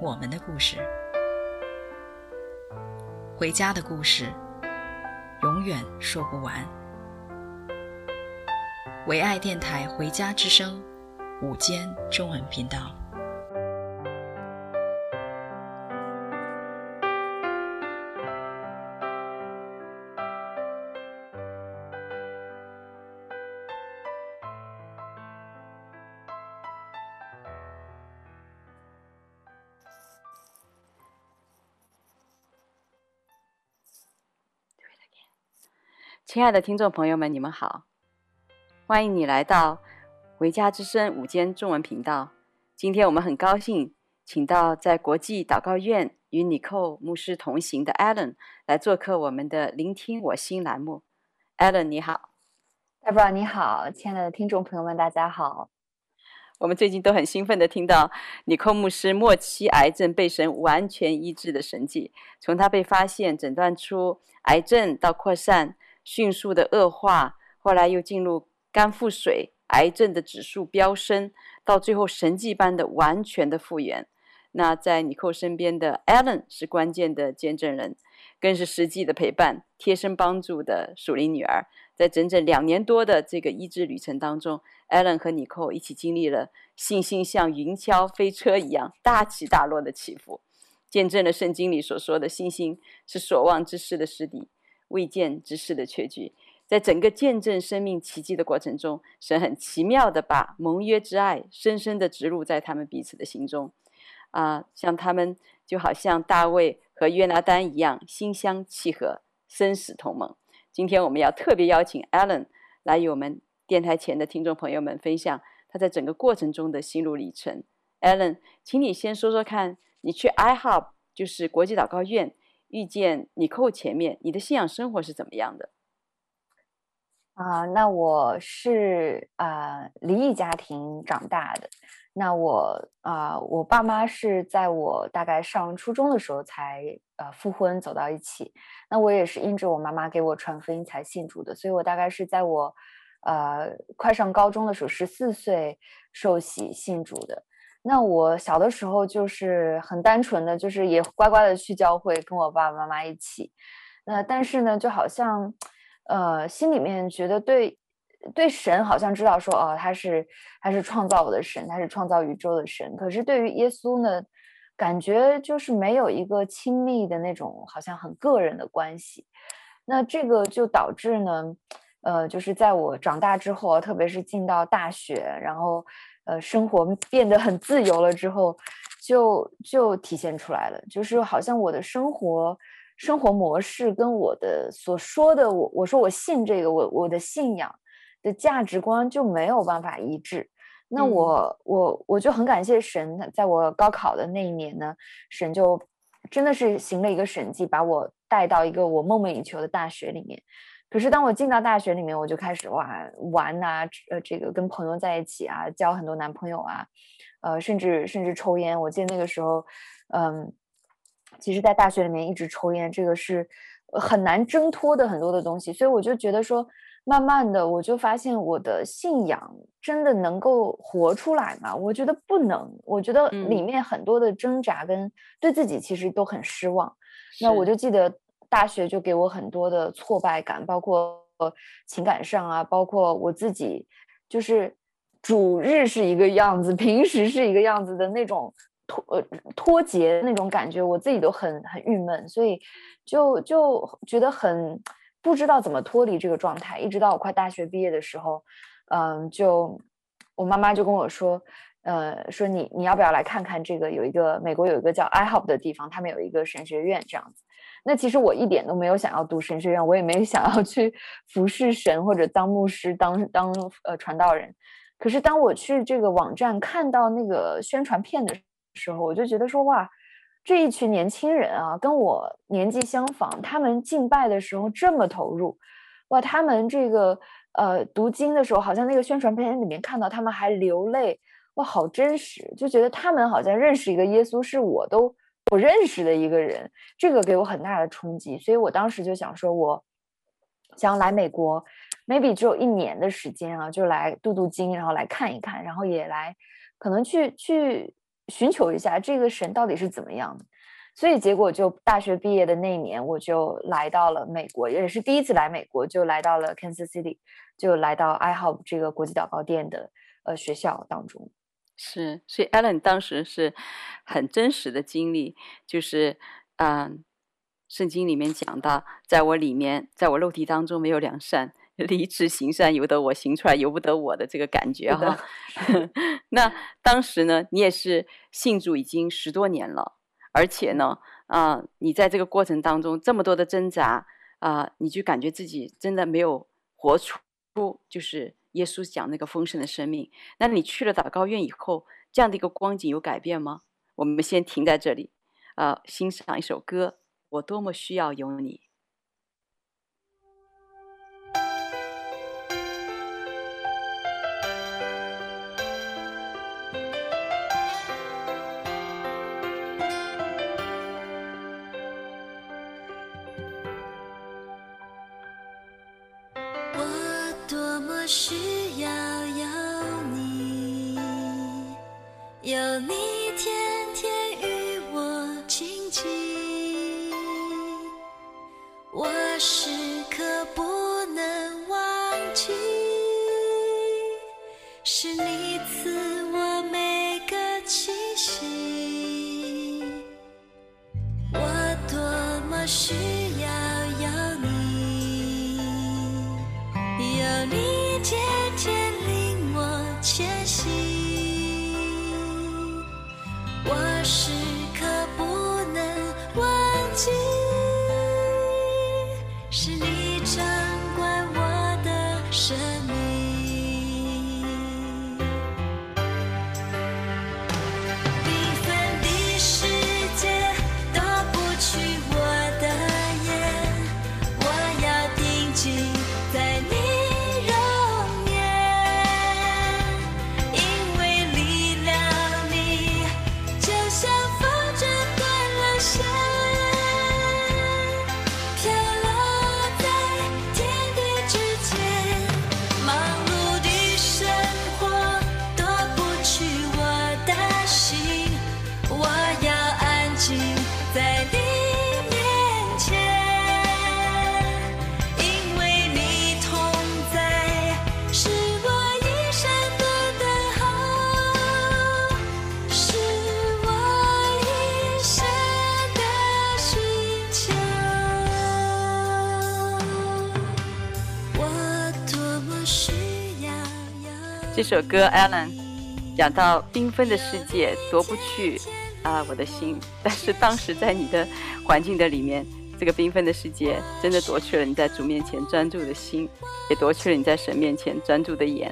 我们的故事，回家的故事，永远说不完。唯爱电台《回家之声》午间中文频道。亲爱的听众朋友们，你们好。欢迎你来到《维嘉之声》午间中文频道。今天我们很高兴，请到在国际祷告院与尼寇牧师同行的 Alan 来做客我们的“聆听我心”栏目。Alan，你好。Deborah，你好，亲爱的听众朋友们，大家好。我们最近都很兴奋地听到尼寇牧师末期癌症被神完全医治的神迹，从他被发现、诊断出癌症到扩散、迅速的恶化，后来又进入。肝腹水、癌症的指数飙升，到最后神迹般的完全的复原。那在尼寇身边的 Allen 是关键的见证人，更是实际的陪伴、贴身帮助的属灵女儿。在整整两年多的这个医治旅程当中，Allen 和尼寇一起经历了信心像云霄飞车一样大起大落的起伏，见证了圣经里所说的信心是所望之事的实底，未见之事的确据。在整个见证生命奇迹的过程中，神很奇妙地把盟约之爱深深地植入在他们彼此的心中，啊、像他们就好像大卫和约拿单一样，心相契合，生死同盟。今天我们要特别邀请 Alan 来与我们电台前的听众朋友们分享他在整个过程中的心路历程。Allen，请你先说说看，你去 IHOP 就是国际祷告院遇见你扣前面，你的信仰生活是怎么样的？啊、那我是啊、呃、离异家庭长大的。那我啊、我爸妈是在我大概上初中的时候才呃复婚走到一起。那我也是因着我妈妈给我传福音才信主的，所以我大概是在我呃快上高中的时候，十四岁受洗信主的。那我小的时候就是很单纯的，就是也乖乖的去教会，跟我爸爸妈妈一起。那但是呢，就好像。呃，心里面觉得对，对神好像知道说，哦，他是他是创造我的神，他是创造宇宙的神。可是对于耶稣呢，感觉就是没有一个亲密的那种，好像很个人的关系。那这个就导致呢，呃，就是在我长大之后，特别是进到大学，然后呃，生活变得很自由了之后，就就体现出来了，就是好像我的生活。生活模式跟我的所说的我，我说我信这个，我我的信仰的价值观就没有办法一致。那我、嗯、我我就很感谢神，在我高考的那一年呢，神就真的是行了一个神迹，把我带到一个我梦寐以求的大学里面。可是当我进到大学里面，我就开始哇玩啊，呃，这个跟朋友在一起啊，交很多男朋友啊，呃，甚至甚至抽烟。我记得那个时候，嗯。其实，在大学里面一直抽烟，这个是很难挣脱的很多的东西。所以我就觉得说，慢慢的，我就发现我的信仰真的能够活出来吗？我觉得不能。我觉得里面很多的挣扎跟对自己其实都很失望。嗯、那我就记得大学就给我很多的挫败感，包括情感上啊，包括我自己，就是主日是一个样子，平时是一个样子的那种。脱脱节那种感觉，我自己都很很郁闷，所以就就觉得很不知道怎么脱离这个状态。一直到我快大学毕业的时候，嗯，就我妈妈就跟我说，呃，说你你要不要来看看这个？有一个美国有一个叫 IHOP 的地方，他们有一个神学院这样子。那其实我一点都没有想要读神学院，我也没想要去服侍神或者当牧师、当当呃传道人。可是当我去这个网站看到那个宣传片的时候，我就觉得说哇，这一群年轻人啊，跟我年纪相仿，他们敬拜的时候这么投入，哇，他们这个呃读经的时候，好像那个宣传片里面看到他们还流泪，哇，好真实，就觉得他们好像认识一个耶稣是我都我认识的一个人，这个给我很大的冲击，所以我当时就想说，我想来美国。maybe 只有一年的时间啊，就来镀镀金，然后来看一看，然后也来可能去去寻求一下这个神到底是怎么样的。所以结果就大学毕业的那一年，我就来到了美国，也是第一次来美国，就来到了 Kansas City，就来到 iHop 这个国际祷告店的呃学校当中。是，所以 Allen 当时是很真实的经历，就是嗯，圣经里面讲到，在我里面，在我肉体当中没有良善。立志行善，由得我行出来，由不得我的这个感觉哈。那当时呢，你也是信主已经十多年了，而且呢，啊、呃，你在这个过程当中这么多的挣扎啊、呃，你就感觉自己真的没有活出，就是耶稣讲那个丰盛的生命。那你去了祷告院以后，这样的一个光景有改变吗？我们先停在这里，呃，欣赏一首歌，我多么需要有你。我多么需有你天天与我亲近，我时刻不能忘记，是你赐我每个气息，我多么需。首歌，Alan 讲到缤纷的世界夺不去啊我的心，但是当时在你的环境的里面，这个缤纷的世界真的夺去了你在主面前专注的心，也夺去了你在神面前专注的眼。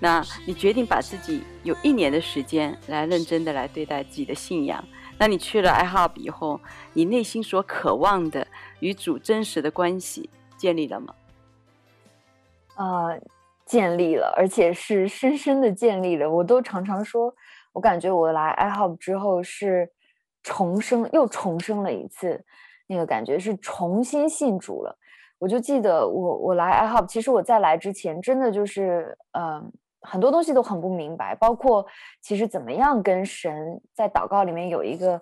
那你决定把自己有一年的时间来认真的来对待自己的信仰。那你去了 iHop 以后，你内心所渴望的与主真实的关系建立了吗？呃。建立了，而且是深深的建立了。我都常常说，我感觉我来 i hope 之后是重生，又重生了一次，那个感觉是重新信主了。我就记得我我来 i hope，其实我在来之前，真的就是嗯、呃，很多东西都很不明白，包括其实怎么样跟神在祷告里面有一个。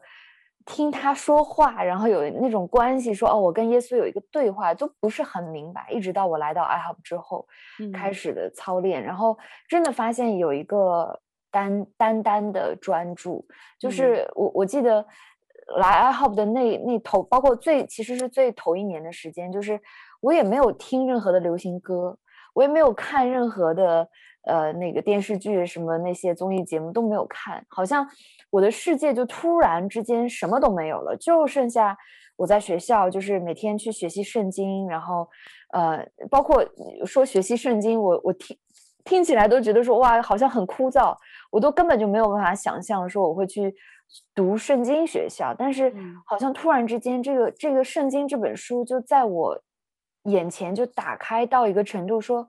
听他说话，然后有那种关系，说哦，我跟耶稣有一个对话，都不是很明白。一直到我来到 iHop 之后，开始的操练，嗯、然后真的发现有一个单单单的专注。就是我我记得来 iHop 的那那头，包括最其实是最头一年的时间，就是我也没有听任何的流行歌，我也没有看任何的呃那个电视剧，什么那些综艺节目都没有看，好像。我的世界就突然之间什么都没有了，就剩下我在学校，就是每天去学习圣经，然后，呃，包括说学习圣经，我我听听起来都觉得说哇，好像很枯燥，我都根本就没有办法想象说我会去读圣经学校，但是好像突然之间，这个这个圣经这本书就在我眼前就打开到一个程度，说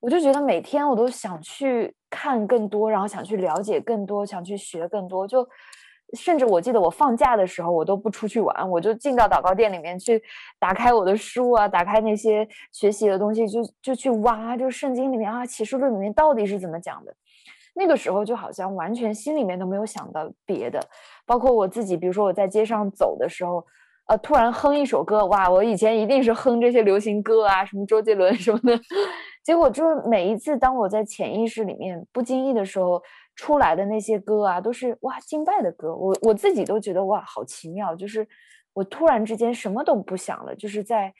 我就觉得每天我都想去看更多，然后想去了解更多，想去学更多，就。甚至我记得我放假的时候，我都不出去玩，我就进到祷告殿里面去，打开我的书啊，打开那些学习的东西，就就去挖，就圣经里面啊，启示录里面到底是怎么讲的。那个时候就好像完全心里面都没有想到别的，包括我自己，比如说我在街上走的时候，呃，突然哼一首歌，哇，我以前一定是哼这些流行歌啊，什么周杰伦什么的，结果就是每一次当我在潜意识里面不经意的时候。出来的那些歌啊，都是哇敬拜的歌，我我自己都觉得哇好奇妙，就是我突然之间什么都不想了，就是在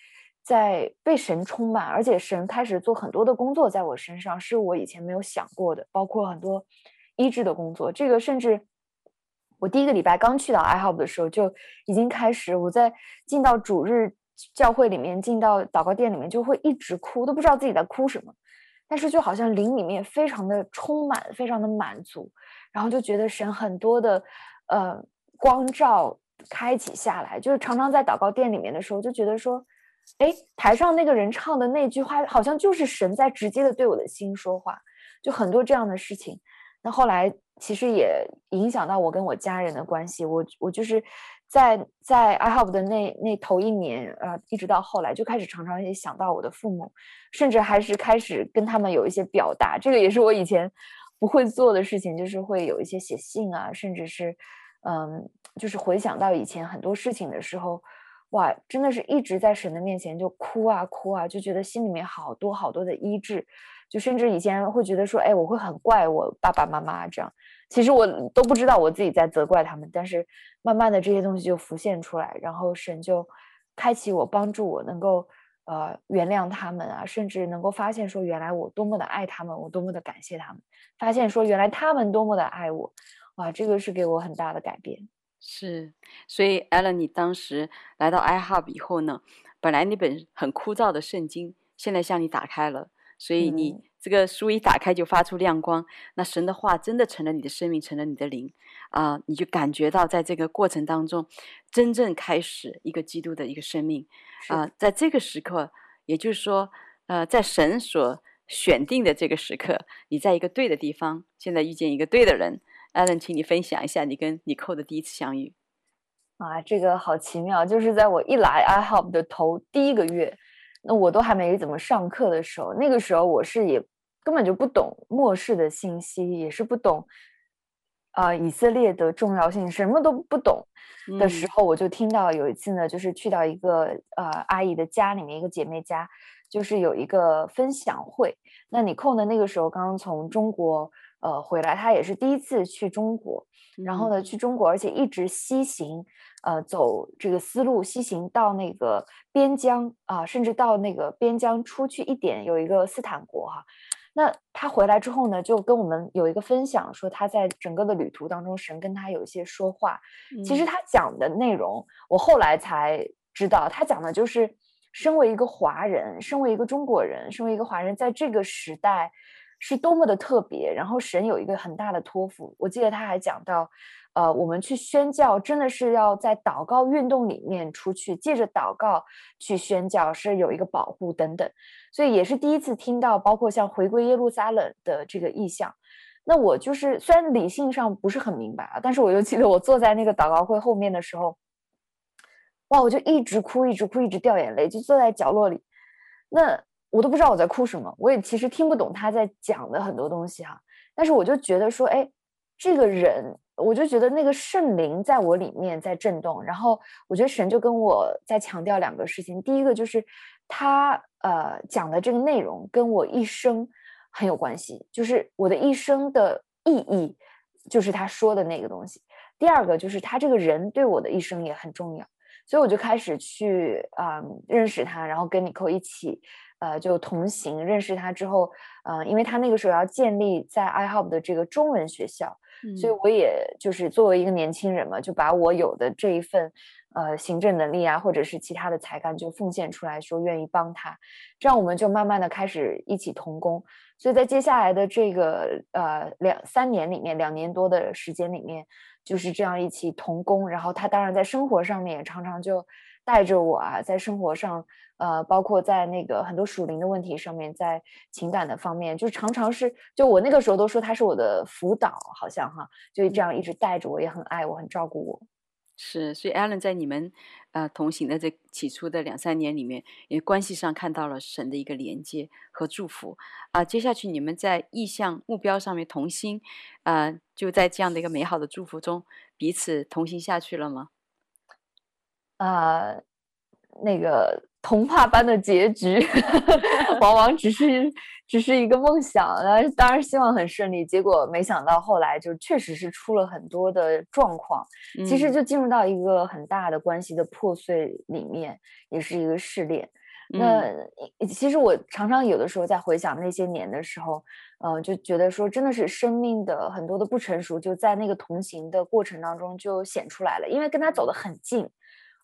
在被神充满，而且神开始做很多的工作在我身上，是我以前没有想过的，包括很多医治的工作。这个甚至我第一个礼拜刚去到 i hope 的时候，就已经开始，我在进到主日教会里面，进到祷告殿里面，就会一直哭，都不知道自己在哭什么。但是就好像灵里面非常的充满，非常的满足，然后就觉得神很多的，呃，光照开启下来，就是常常在祷告殿里面的时候，就觉得说，哎，台上那个人唱的那句话，好像就是神在直接的对我的心说话，就很多这样的事情。那后来其实也影响到我跟我家人的关系，我我就是。在在 iHop 的那那头一年，呃，一直到后来就开始常常也想到我的父母，甚至还是开始跟他们有一些表达。这个也是我以前不会做的事情，就是会有一些写信啊，甚至是，嗯，就是回想到以前很多事情的时候，哇，真的是一直在神的面前就哭啊哭啊，就觉得心里面好多好多的医治，就甚至以前会觉得说，哎，我会很怪我爸爸妈妈这样。其实我都不知道我自己在责怪他们，但是慢慢的这些东西就浮现出来，然后神就开启我，帮助我能够呃原谅他们啊，甚至能够发现说原来我多么的爱他们，我多么的感谢他们，发现说原来他们多么的爱我，哇，这个是给我很大的改变。是，所以 Ellen，你当时来到 iHub 以后呢，本来那本很枯燥的圣经，现在向你打开了，所以你。嗯这个书一打开就发出亮光，那神的话真的成了你的生命，成了你的灵啊、呃！你就感觉到在这个过程当中，真正开始一个基督的一个生命啊、呃！在这个时刻，也就是说，呃，在神所选定的这个时刻，你在一个对的地方，现在遇见一个对的人。Ellen，请你分享一下你跟尼寇的第一次相遇。啊，这个好奇妙，就是在我一来 iHop 的头第一个月。那我都还没怎么上课的时候，那个时候我是也根本就不懂末世的信息，也是不懂啊、呃、以色列的重要性，什么都不懂的时候，我就听到有一次呢，就是去到一个呃阿姨的家里面，一个姐妹家，就是有一个分享会。那你空的，那个时候刚刚从中国呃回来，她也是第一次去中国，然后呢去中国，而且一直西行。呃，走这个丝路西行到那个边疆啊，甚至到那个边疆出去一点，有一个斯坦国哈。那他回来之后呢，就跟我们有一个分享，说他在整个的旅途当中，神跟他有一些说话。其实他讲的内容，我后来才知道，他讲的就是身为一个华人，身为一个中国人，身为一个华人，在这个时代是多么的特别。然后神有一个很大的托付，我记得他还讲到。呃，我们去宣教，真的是要在祷告运动里面出去，借着祷告去宣教，是有一个保护等等。所以也是第一次听到，包括像回归耶路撒冷的这个意象。那我就是虽然理性上不是很明白啊，但是我就记得我坐在那个祷告会后面的时候，哇，我就一直哭，一直哭，一直掉眼泪，就坐在角落里。那我都不知道我在哭什么，我也其实听不懂他在讲的很多东西哈。但是我就觉得说，哎，这个人。我就觉得那个圣灵在我里面在震动，然后我觉得神就跟我在强调两个事情。第一个就是他呃讲的这个内容跟我一生很有关系，就是我的一生的意义就是他说的那个东西。第二个就是他这个人对我的一生也很重要，所以我就开始去啊、认识他，然后跟尼寇一起呃就同行。认识他之后，呃，因为他那个时候要建立在 iHop 的这个中文学校。所以我也就是作为一个年轻人嘛，就把我有的这一份，呃，行政能力啊，或者是其他的才干，就奉献出来说愿意帮他，这样我们就慢慢的开始一起同工。所以在接下来的这个呃两三年里面，两年多的时间里面，就是这样一起同工。然后他当然在生活上面也常常就带着我啊，在生活上，呃，包括在那个很多属灵的问题上面，在情感的方面，就常常是，就我那个时候都说他是我的辅导，好像哈，就这样一直带着我，也很爱我，很照顾我。是，所以 Allen 在你们呃同行的这起初的两三年里面，也关系上看到了神的一个连接和祝福啊、呃。接下去你们在意向目标上面同心，啊、呃，就在这样的一个美好的祝福中，彼此同行下去了吗？啊、呃，那个。童话般的结局，往往只是只是一个梦想。当然，当然希望很顺利，结果没想到后来就确实是出了很多的状况。其实就进入到一个很大的关系的破碎里面，也是一个试炼。那其实我常常有的时候在回想那些年的时候，呃，就觉得说真的是生命的很多的不成熟，就在那个同行的过程当中就显出来了，因为跟他走得很近。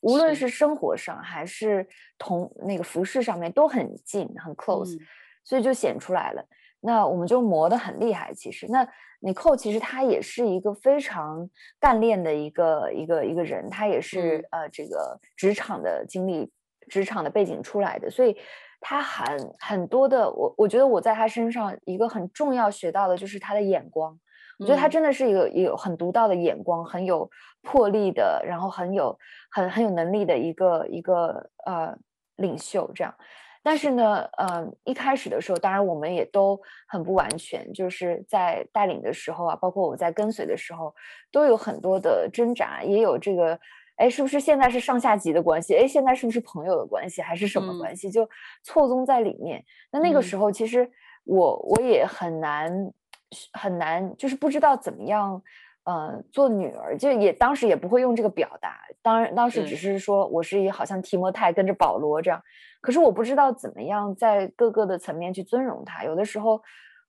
无论是生活上还是同那个服饰上面都很近很 close，嗯，所以就显出来了。那我们就磨得很厉害。其实，那 Nicole 其实他也是一个非常干练的一个一个一个人，他也是、嗯、呃这个职场的经历、职场的背景出来的，所以他很很多的我我觉得我在他身上一个很重要学到的就是他的眼光。我觉得他真的是一个有很独到的眼光，很有魄力的，然后很有很很有能力的一个一个呃领袖这样。但是呢，呃，一开始的时候，当然我们也都很不完全，就是在带领的时候啊，包括我在跟随的时候，都有很多的挣扎，也有这个，哎，是不是现在是上下级的关系？哎，现在是不是朋友的关系，还是什么关系？就错综在里面。那那个时候，其实我我也很难。很难，就是不知道怎么样，呃，做女儿，就也当时也不会用这个表达。当然，当时只是说我是一好像提摩太跟着保罗这样，可是我不知道怎么样在各个的层面去尊荣他。有的时候，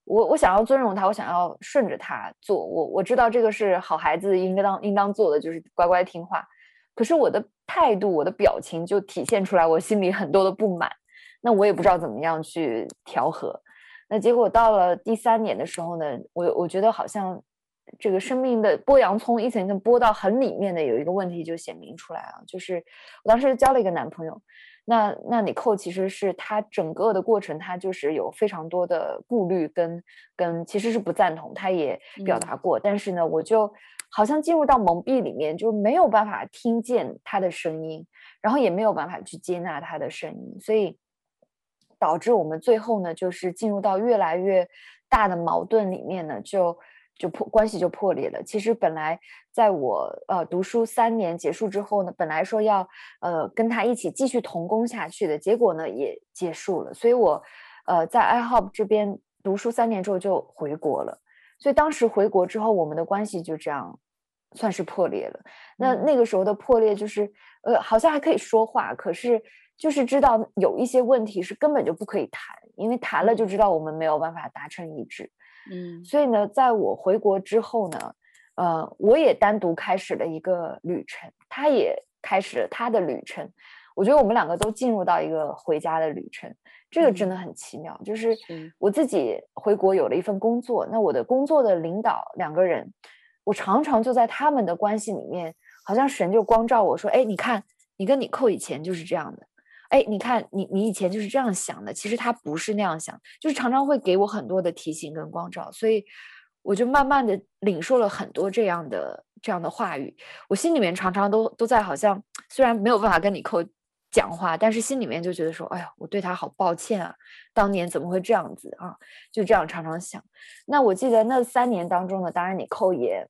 我我想要尊荣他，我想要顺着他做，我我知道这个是好孩子应该当应当做的，就是乖乖听话。可是我的态度，我的表情就体现出来我心里很多的不满。那我也不知道怎么样去调和。那结果到了第三年的时候呢，我我觉得好像这个生命的剥洋葱一层一层剥到很里面的有一个问题就显明出来啊，就是我当时交了一个男朋友，那那 Nicole 其实是他整个的过程，他就是有非常多的顾虑跟跟其实是不赞同，他也表达过，嗯、但是呢，我就好像进入到蒙蔽里面，就没有办法听见他的声音，然后也没有办法去接纳他的声音，所以。导致我们最后呢，就是进入到越来越大的矛盾里面呢，就就破关系就破裂了。其实本来在我呃读书三年结束之后呢，本来说要呃跟他一起继续同工下去的，结果呢也结束了。所以我呃在 iHop 这边读书三年之后就回国了。所以当时回国之后，我们的关系就这样算是破裂了。那那个时候的破裂就是呃好像还可以说话，可是。就是知道有一些问题是根本就不可以谈，因为谈了就知道我们没有办法达成一致。嗯，所以呢，在我回国之后呢，呃，我也单独开始了一个旅程，他也开始了他的旅程。我觉得我们两个都进入到一个回家的旅程，这个真的很奇妙。嗯，就是我自己回国有了一份工作，那我的工作的领导两个人，我常常就在他们的关系里面，好像神就光照我说：“哎，你看，你跟你扣以前就是这样的。”哎，你看，你你以前就是这样想的，其实他不是那样想，就是常常会给我很多的提醒跟光照，所以我就慢慢的领受了很多这样的这样的话语，我心里面常常都都在好像虽然没有办法跟你扣讲话，但是心里面就觉得说，哎呀，我对他好抱歉啊，当年怎么会这样子啊？就这样常常想。那我记得那三年当中呢，当然你扣也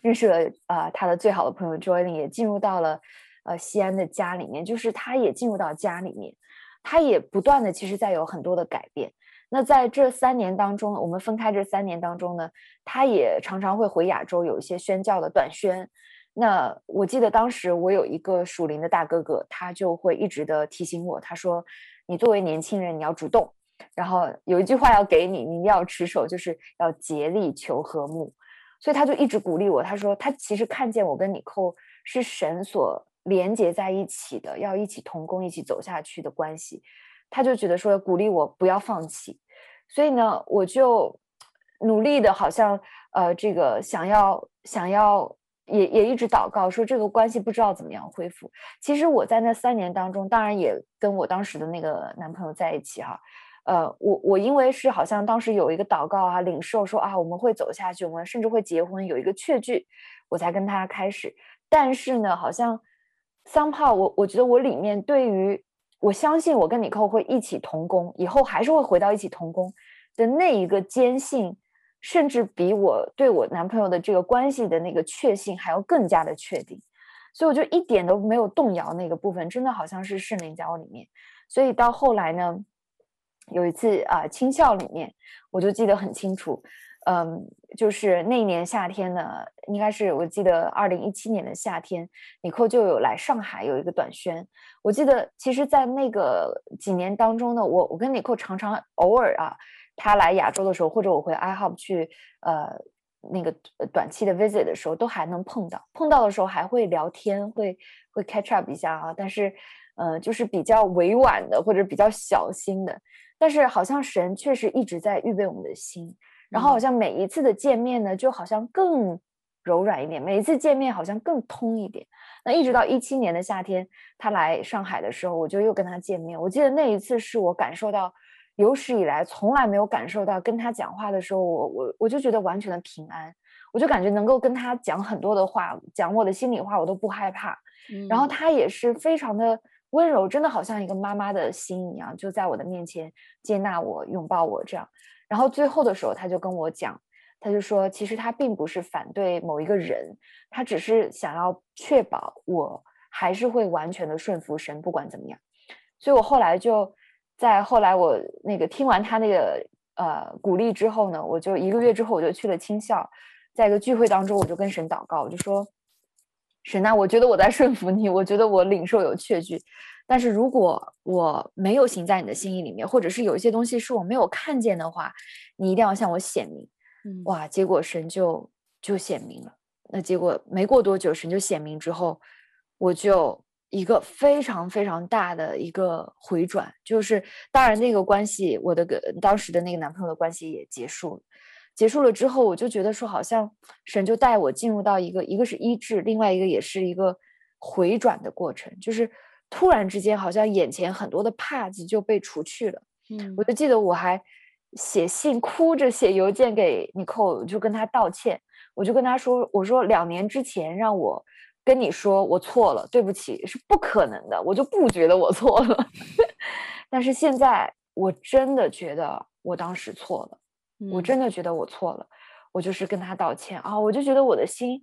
认识了啊、他的最好的朋友 Joylin 也进入到了。呃，西安的家里面，就是他也进入到家里面，他也不断的，其实在有很多的改变。那在这三年当中，我们分开这三年当中呢，他也常常会回亚洲有一些宣教的短宣。那我记得当时我有一个属灵的大哥哥，他就会一直的提醒我，他说：“你作为年轻人，你要主动，然后有一句话要给你，你一定要持守，就是要竭力求和睦。”所以他就一直鼓励我，他说他其实看见我跟你扣是神所。连接在一起的，要一起同工，一起走下去的关系，他就觉得说鼓励我不要放弃，所以呢，我就努力的，好像呃，这个想要想要。也也一直祷告说这个关系不知道怎么样恢复。其实我在那三年当中，当然也跟我当时的那个男朋友在一起哈，呃，我我因为是好像当时有一个祷告啊，领受说啊我们会走下去，我们甚至会结婚，有一个确据，我才跟他开始。但是呢，好像 somehow 我我觉得我里面对于我相信我跟李扣会一起同工，以后还是会回到一起同工的那一个坚信。甚至比我对我男朋友的这个关系的那个确信还要更加的确定，所以我就一点都没有动摇那个部分，真的好像是圣灵在我里面。所以到后来呢，有一次啊，青校里面我就记得很清楚，嗯，就是那年夏天呢，应该是我记得二零一七年的夏天，Nico 就有来上海有一个短宣。我记得其实，在那个几年当中呢，我我跟 niko 常常偶尔啊。他来亚洲的时候，或者我回 IHOP 去，呃，那个短期的 visit 的时候，都还能碰到。碰到的时候还会聊天，会会 catch up 一下啊。但是，呃，就是比较委婉的，或者比较小心的。但是，好像神确实一直在预备我们的心。然后，好像每一次的见面呢，就好像更柔软一点。每一次见面好像更通一点。那一直到一七年的夏天，他来上海的时候，我就又跟他见面。我记得那一次是我感受到。有史以来从来没有感受到跟他讲话的时候，我我我就觉得完全的平安，我就感觉能够跟他讲很多的话，讲我的心里话，我都不害怕。嗯。然后他也是非常的温柔，真的好像一个妈妈的心一样，就在我的面前接纳我、拥抱我这样。然后最后的时候，他就跟我讲，他就说，其实他并不是反对某一个人，他只是想要确保我还是会完全的顺服神，不管怎么样。所以我后来就。在后来，我那个听完他那个呃鼓励之后呢，我就一个月之后我就去了青校，在一个聚会当中，我就跟神祷告，我就说：“神啊，我觉得我在顺服你，我觉得我领受有确据，但是如果我没有行在你的心意里面，或者是有一些东西是我没有看见的话，你一定要向我显明。”嗯，哇，结果神就就显明了。那结果没过多久，神就显明之后，我就。一个非常非常大的一个回转，就是当然那个关系，我的个当时的那个男朋友的关系也结束了。结束了之后，我就觉得说，好像神就带我进入到一个，一个是医治，另外一个也是一个回转的过程，就是突然之间，好像眼前很多的帕子就被除去了。嗯，我就记得我还写信，哭着写邮件给 Nicole，就跟他道歉，我就跟他说，我说两年之前让我。跟你说我错了，对不起，是不可能的，我就不觉得我错了。但是现在我真的觉得我当时错了，嗯，我真的觉得我错了，我就是跟他道歉啊，我就觉得我的心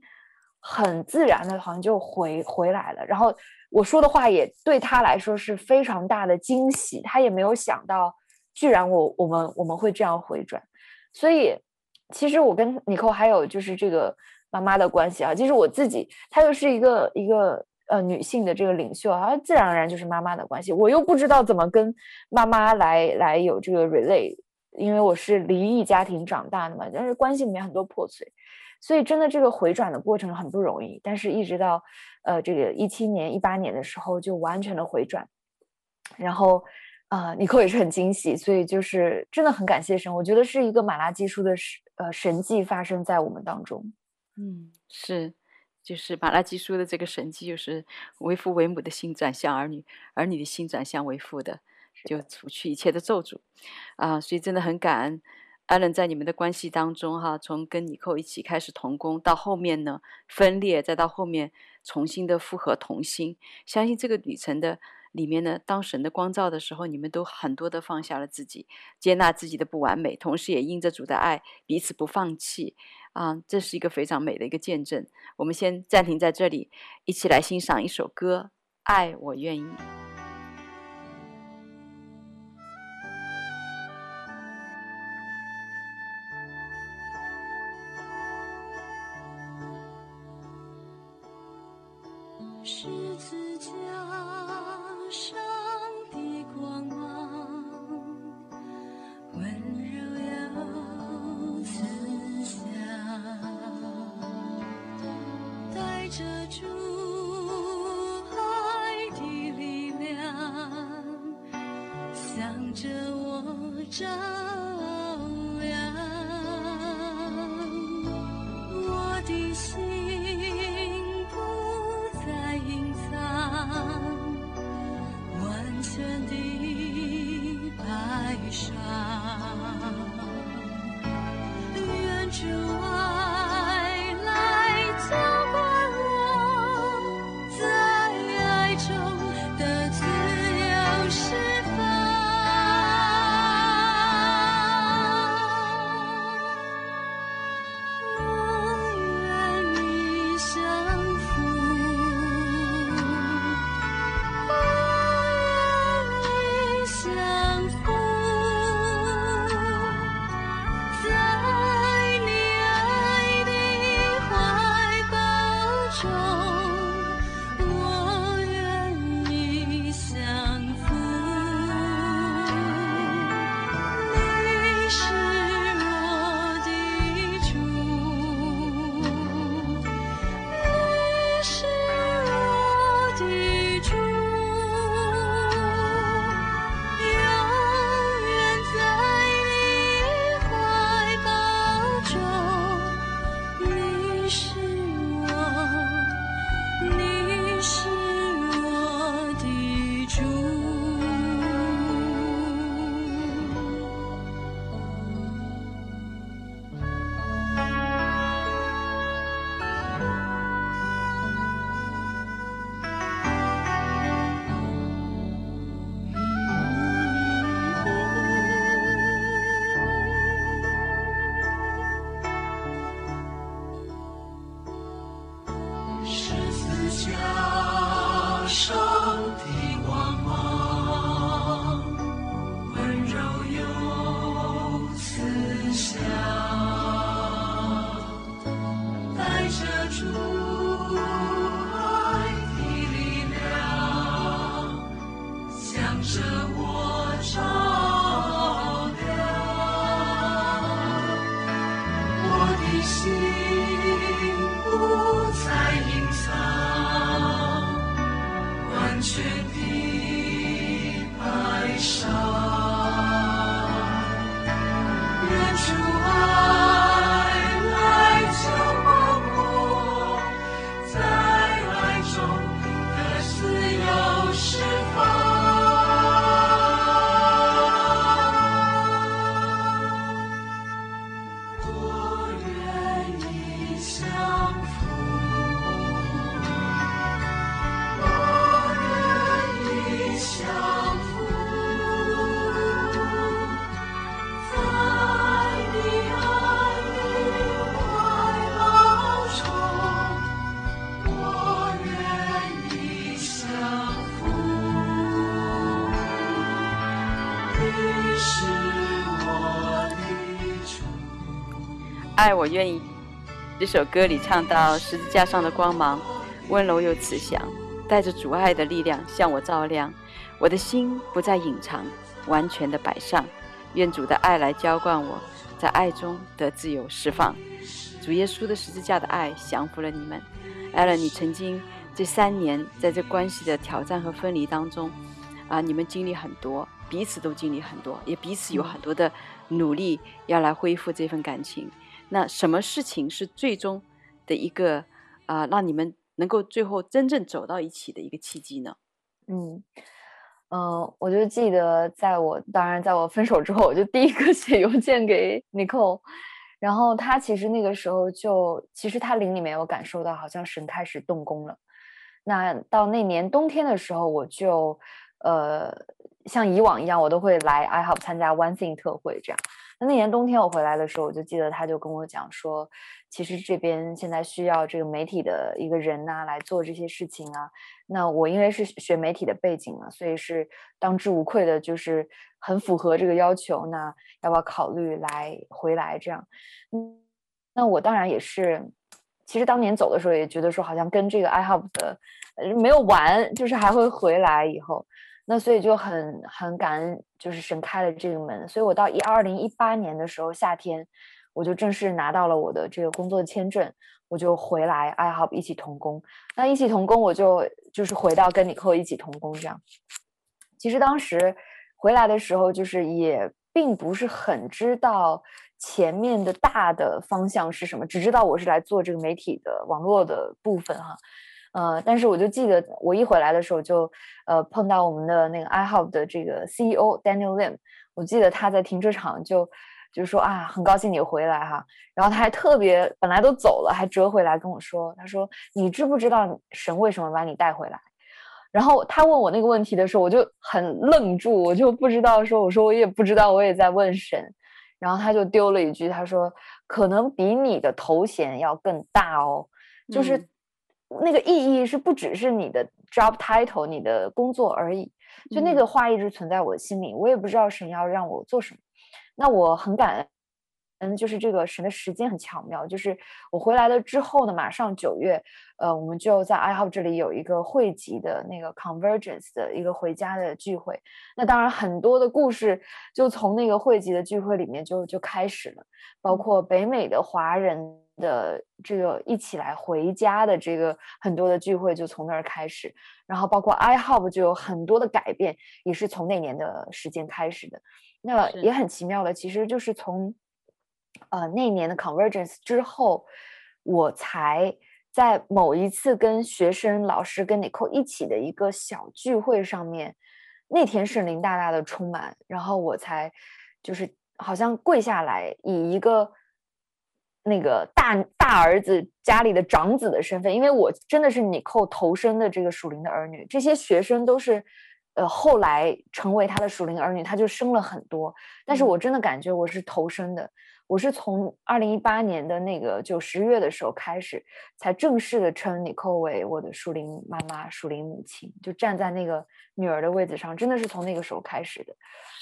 很自然的，好像就回回来了。然后我说的话也对他来说是非常大的惊喜，他也没有想到，居然我我们我们会这样回转。所以其实我跟尼寇还有就是这个。妈妈的关系啊，其实我自己，她又是一个一个呃女性的这个领袖啊，自然而然就是妈妈的关系。我又不知道怎么跟妈妈来来有这个 relate，因为我是离异家庭长大的嘛，但是关系里面很多破碎，所以真的这个回转的过程很不容易。但是一直到呃这个一七年一八年的时候，就完全的回转，然后啊，Nicole 也是很惊喜，所以就是真的很感谢神，我觉得是一个马拉基书的神呃神迹发生在我们当中。嗯，是，就是马拉基书的这个神迹，就是为父为母的心转向儿女，儿女的心转向为父的，就除去一切的咒诅啊！所以真的很感恩艾伦在你们的关系当中哈，从跟尼寇一起开始同工，到后面呢分裂，再到后面重新的复合同心，相信这个旅程的里面呢，当神的光照的时候，你们都很多的放下了自己，接纳自己的不完美，同时也因着主的爱，彼此不放弃。啊，这是一个非常美的一个见证。我们先暂停在这里，一起来欣赏一首歌，《爱我愿意》。照亮我的心。爱我愿意。这首歌里唱到十字架上的光芒，温柔又慈祥，带着主爱的力量向我照亮。我的心不再隐藏，完全的摆上。愿主的爱来浇灌我，在爱中得自由释放。主耶稣的十字架的爱降服了你们。艾伦，你曾经这三年在这关系的挑战和分离当中，啊，你们经历很多，彼此都经历很多，也彼此有很多的努力要来恢复这份感情。那什么事情是最终的一个啊、让你们能够最后真正走到一起的一个契机呢？嗯，呃，我就记得，在我当然在我分手之后，我就第一个写邮件给 Nicole，然后他其实那个时候就，其实他灵里面有感受到，好像神开始动工了。那到那年冬天的时候，我就呃，像以往一样，我都会来 I-HOP 参加 One Thing 特会这样。那那年冬天我回来的时候，我就记得他就跟我讲说，其实这边现在需要这个媒体的一个人呐、来做这些事情啊。那我因为是学媒体的背景嘛，所以是当之无愧的，就是很符合这个要求。那要不要考虑来回来这样？嗯，那我当然也是，其实当年走的时候也觉得说，好像跟这个 I-HOP 的没有完，就是还会回来以后。那所以就很很感恩，就是神开了这个门，所以我到一二零一八年的时候夏天，我就正式拿到了我的这个工作签证，我就回来 I-HOP 一起同工。那一起同工，我就就是回到跟 Nicole 一起同工这样。其实当时回来的时候，就是也并不是很知道前面的大的方向是什么，只知道我是来做这个媒体的网络的部分哈。呃，但是我就记得我一回来的时候就，呃，碰到我们的那个 I-HOP 的这个 CEO Daniel Lim，我记得他在停车场就就说啊，很高兴你回来哈，然后他还特别本来都走了，还折回来跟我说，他说你知不知道神为什么把你带回来？然后他问我那个问题的时候，我就很愣住，我就不知道说，我说我也不知道，我也在问神。然后他就丢了一句，他说可能比你的头衔要更大哦，就是那个意义是不只是你的 job title，你的工作而已。就那个话一直存在我心里，我也不知道神要让我做什么。那我很感恩。嗯，就是这个神的时间很巧妙，就是我回来了之后呢，马上九月，呃，我们就在 iHub 这里有一个汇集的那个 Convergence 的一个回家的聚会。那当然，很多的故事就从那个汇集的聚会里面就就开始了，包括北美的华人的这个一起来回家的这个很多的聚会就从那儿开始，然后包括 iHub 就有很多的改变，也是从那年的时间开始的。那也很奇妙的，其实就是从。呃，那年的 Convergence 之后，我才在某一次跟学生、老师跟 Nicole 一起的一个小聚会上面，那天是林大大的充满，然后我才就是好像跪下来，以一个那个大大儿子家里的长子的身份，因为我真的是 Nicole 头生的这个属灵的儿女，这些学生都是呃后来成为他的属灵儿女，他就生了很多，但是我真的感觉我是头生的。我是从二零一八年的那个就十月的时候开始，才正式的称 Nicole 为我的树林妈妈、树林母亲，就站在那个女儿的位置上，真的是从那个时候开始的。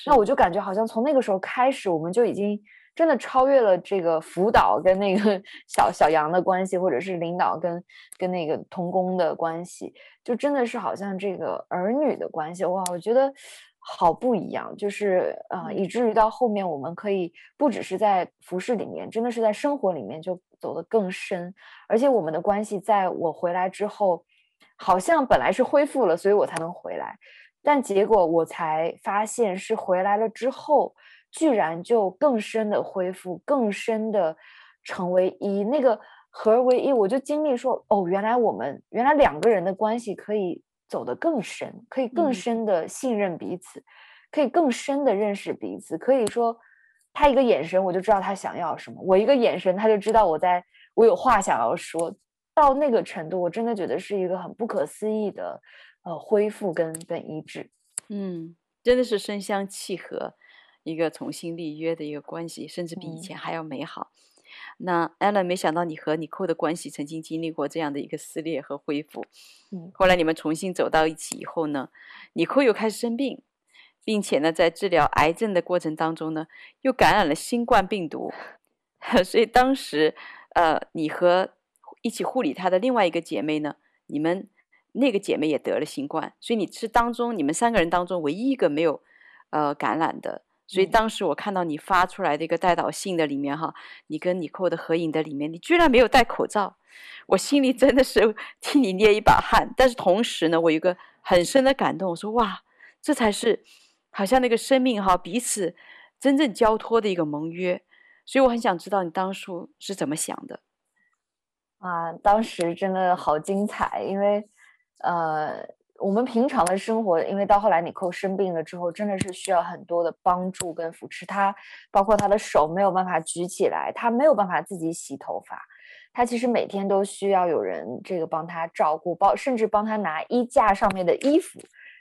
那我就感觉好像从那个时候开始，我们就已经真的超越了这个辅导跟那个 小小杨的关系，或者是领导跟跟那个童工的关系，就真的是好像这个儿女的关系。哇，我觉得。好不一样，就是啊、呃，以至于到后面，我们可以不只是在服饰里面，真的是在生活里面就走得更深。而且我们的关系，在我回来之后，好像本来是恢复了，所以我才能回来，但结果我才发现是回来了之后，居然就更深的恢复，更深的成为一，那个合而为一，我就经历说，哦，原来我们原来两个人的关系可以。走得更深，可以更深的信任彼此，嗯、可以更深的认识彼此。可以说，他一个眼神我就知道他想要什么，我一个眼神他就知道我在我有话想要说。到那个程度，我真的觉得是一个很不可思议的呃恢复跟跟医治。嗯，真的是身相契合，一个重新立约的一个关系，甚至比以前还要美好。嗯那 Ellen 没想到你和 Nicole 的关系曾经经历过这样的一个撕裂和恢复。嗯，后来你们重新走到一起以后呢，Nicole 又开始生病，并且呢，在治疗癌症的过程当中呢，又感染了新冠病毒。所以当时，呃，你和一起护理她的另外一个姐妹呢，你们那个姐妹也得了新冠，所以你是当中你们三个人当中唯一一个没有呃感染的。所以当时我看到你发出来的一个代祷信的里面哈，你跟 Nicole 的合影的里面，你居然没有戴口罩，我心里真的是 替你捏一把汗。但是同时呢，我有一个很深的感动，我说哇，这才是好像那个生命哈彼此真正交托的一个盟约。所以我很想知道你当初是怎么想的。啊，当时真的好精彩，因为呃。我们平常的生活，因为到后来尼克生病了之后，真的是需要很多的帮助跟扶持。他包括他的手没有办法举起来，他没有办法自己洗头发，他其实每天都需要有人这个帮他照顾，包甚至帮他拿衣架上面的衣服。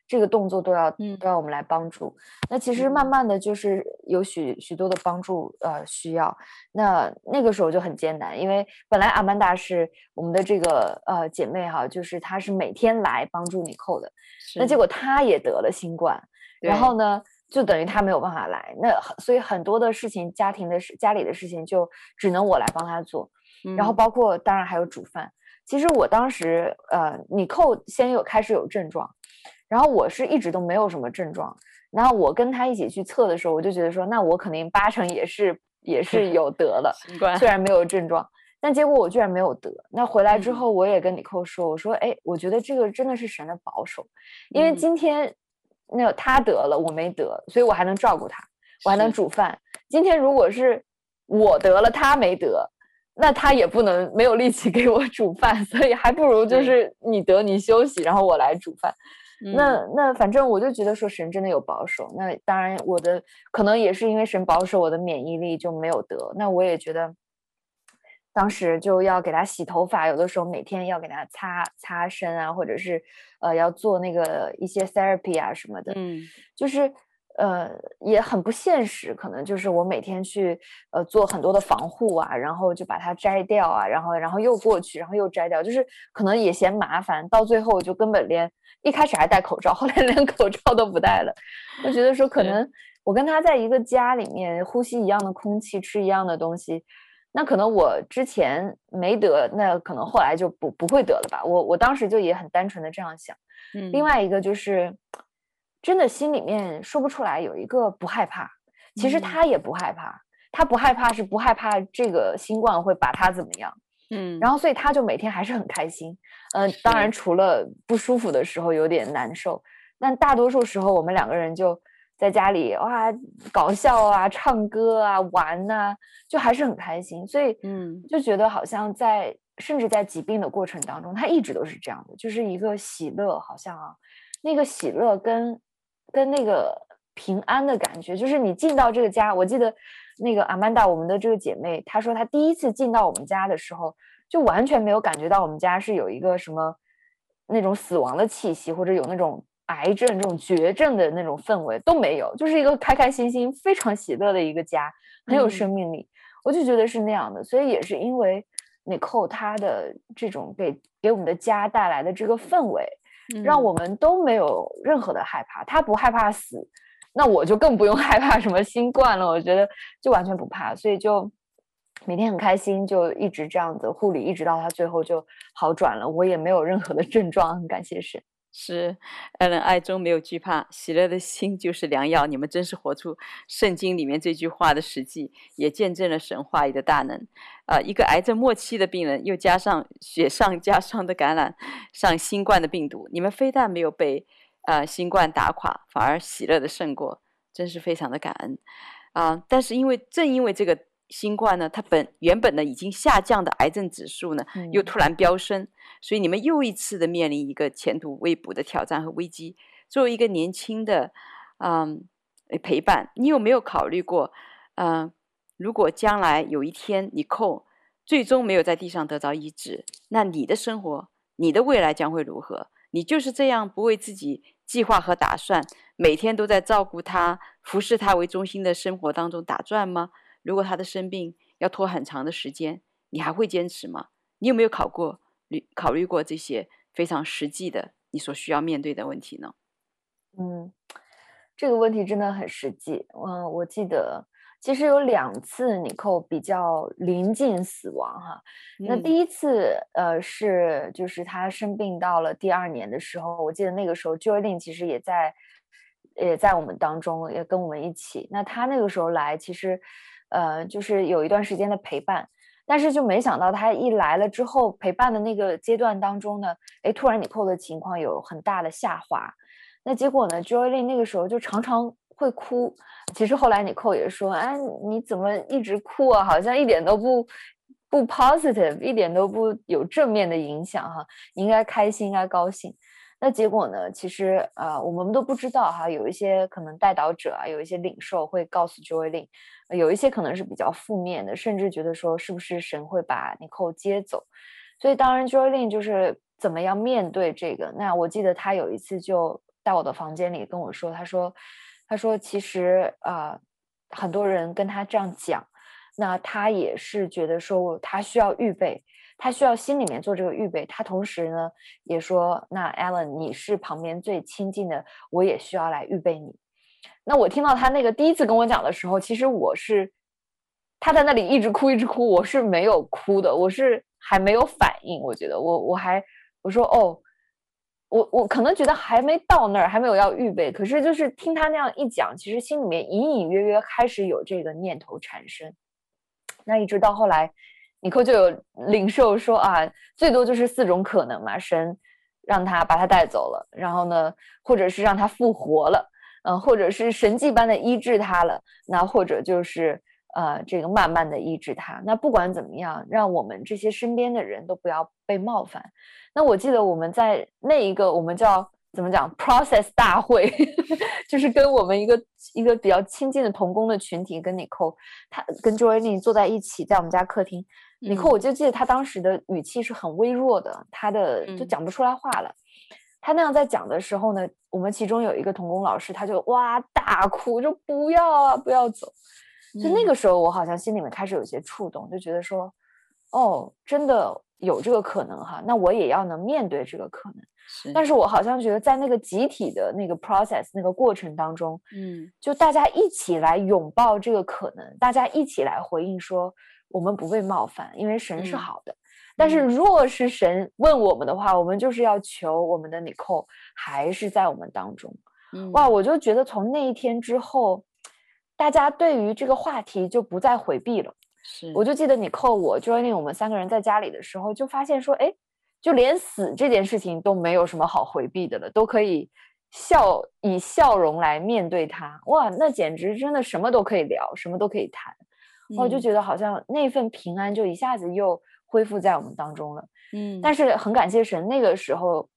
这个动作都要都要我们来帮助。嗯、那其实慢慢的就是有许许多的帮助呃需要。那那个时候就很艰难，因为本来阿曼达是我们的这个呃姐妹哈，就是她是每天来帮助 Nicole 的。那结果她也得了新冠，然后呢就等于她没有办法来。那所以很多的事情，家庭的事、家里的事情就只能我来帮她做。嗯、然后包括当然还有煮饭。其实我当时呃 Nicole 先有开始有症状。然后我是一直都没有什么症状，然后我跟他一起去测的时候，我就觉得说，那我肯定八成也是也是 有得了，虽然没有症状，但结果我居然没有得。那回来之后，我也跟 Nicole 说，我说，哎，我觉得这个真的是神的保守，因为今天那他得了，我没得，所以我还能照顾他，我还能煮饭。今天如果是我得了，他没得，那他也不能没有力气 给我煮饭，所以还不如就是你得你休息，然后我来煮饭。那那反正我就觉得说神真的有保守，那当然我的可能也是因为神保守，我的免疫力就没有得。那我也觉得，当时就要给他洗头发，有的时候每天要给他擦擦身啊，或者是呃要做那个一些 therapy 啊什么的，嗯，就是。呃，也很不现实，可能就是我每天去呃做很多的防护啊，然后就把它摘掉啊，然后然后又过去，然后又摘掉，就是可能也嫌麻烦，到最后就根本连一开始还戴口罩，后来连口罩都不戴了。我觉得说可能我跟他在一个家里面呼吸一样的空气，吃一样的东西，那可能我之前没得，那可能后来就不不会得了吧。我我当时就也很单纯的这样想。嗯，另外一个就是。真的心里面说不出来，有一个不害怕，其实他也不害怕，嗯、他不害怕是不害怕这个新冠会把他怎么样，嗯，然后所以他就每天还是很开心，嗯、呃，当然除了不舒服的时候有点难受，但大多数时候我们两个人就在家里哇搞笑啊、唱歌啊、玩呐、啊，就还是很开心，所以嗯，就觉得好像在甚至在疾病的过程当中，他一直都是这样的，就是一个喜乐，好像啊，那个喜乐跟。跟那个平安的感觉，就是你进到这个家，我记得那个阿曼达，我们的这个姐妹，她说她第一次进到我们家的时候，就完全没有感觉到我们家是有一个什么那种死亡的气息，或者有那种癌症、这种绝症的那种氛围都没有，就是一个开开心心、非常喜乐的一个家，很有生命力。嗯、我就觉得是那样的，所以也是因为 Nicole 她的这种给给我们的家带来的这个氛围。让我们都没有任何的害怕，他不害怕死，那我就更不用 害怕什么新冠了。我觉得就完全不怕，所以就每天很开心，就一直这样子护理，一直到他最后就好转了。我也没有任何的 症状，很感谢神。是爱人爱中没有惧怕，喜乐的心就是良药。你们真是活出圣经里面这句话的实际，也见证了神话语的大能。啊、一个癌症末期的病人，又加上雪上加霜的感染上新冠的病毒，你们非但没有被呃新冠打垮，反而喜乐的胜过，真是非常的感恩啊、但是因为正因为这个。新冠呢，它本原本呢已经下降的癌症指数呢，又突然飙升，嗯、所以你们又一次的面临一个前途未卜的挑战和危机。作为一个年轻的，嗯，陪伴，你有没有考虑过，嗯，如果将来有一天 Nicole 最终没有在地上得到医治，那你的生活，你的未来将会如何？你就是这样不为自己计划和打算，每天都在照顾他、服侍他为中心的生活当中打转吗？如果他的生病要拖很长的时间，你还会坚持吗？你有没有考过虑考虑过这些非常实际的你所需要面对的问题呢？嗯，这个问题真的很实际。嗯，我记得其实有两次 Nicole 比较临近死亡哈。那第一次呃是就是他生病到了第二年的时候，我记得那个时候 Joylin 其实也在也在我们当中，也跟我们一起。那他那个时候来其实。呃，就是有一段时间的陪伴，但是就没想到他一来了之后，陪伴的那个阶段当中呢，哎，突然你扣的情况有很大的下滑，那结果呢，Joylin 那个时候就常常会哭。其实后来你扣也说，哎，你怎么一直哭啊？好像一点都不不 positive，一点都不有正面的影响哈，你应该开心，应该高兴。那结果呢？其实呃，我们都不知道哈，有一些可能带导者啊，有一些领袖会告诉 Joylin，有一些可能是比较负面的，甚至觉得说是不是神会把 Nicole 接走。所以当然 Joylin 就是怎么样面对这个。那我记得他有一次就到我的房间里跟我说，他说，他说其实啊、呃，很多人跟他这样讲，那他也是觉得说他需要预备。他需要心里面做这个预备，他同时呢也说：“那 Ellen，你是旁边最亲近的，我也需要来预备你。”那我听到他那个第一次跟我讲的时候，其实我是他在那里一直哭一直哭，我是没有哭的，我是还没有反应。我觉得我我还我说哦，我我可能觉得还没到那儿，还没有要预备。可是就是听他那样一讲，其实心里面隐隐约约开始有这个念头产生。那一直到后来。尼克就有领受说啊，最多就是四种可能嘛，神让他把他带走了，然后呢，或者是让他复活了，嗯、呃，或者是神迹般的医治他了，那或者就是呃，这个慢慢的医治他。那不管怎么样，让我们这些身边的人都不要被冒犯。那我记得我们在那一个我们叫怎么讲 process 大会，就是跟我们一个一个比较亲近的同工的群体，跟尼克他跟 Joylin 坐在一起，在我们家客厅。尼寇，我就记得他当时的语气是很微弱的，他的就讲不出来话了。他那样在讲的时候呢，我们其中有一个童工老师，他就哇大哭，就不要啊，不要走。就那个时候，我好像心里面开始有些触动，就觉得说，哦，真的有这个可能哈，那我也要能面对这个可能。是，但是我好像觉得在那个集体的那个 process 那个过程当中，嗯，就大家一起来拥抱这个可能，大家一起来回应说，我们不被冒犯，因为神是好的。嗯、但是若是神问我们的话，我们就是要求我们的 Nicole 还是在我们当中。嗯、哇，我就觉得从那一天之后，大家对于这个话题就不再回避了。是，我就记得 Nicole 我 Joining 我们三个人在家里的时候，就发现说，哎。就连死这件事情都没有什么好回避的了，都可以笑，以笑容来面对它。哇，那简直真的什么都可以聊，什么都可以谈。我就觉得好像那份平安就一下子又恢复在我们当中了。嗯，但是很感谢神，那个时候，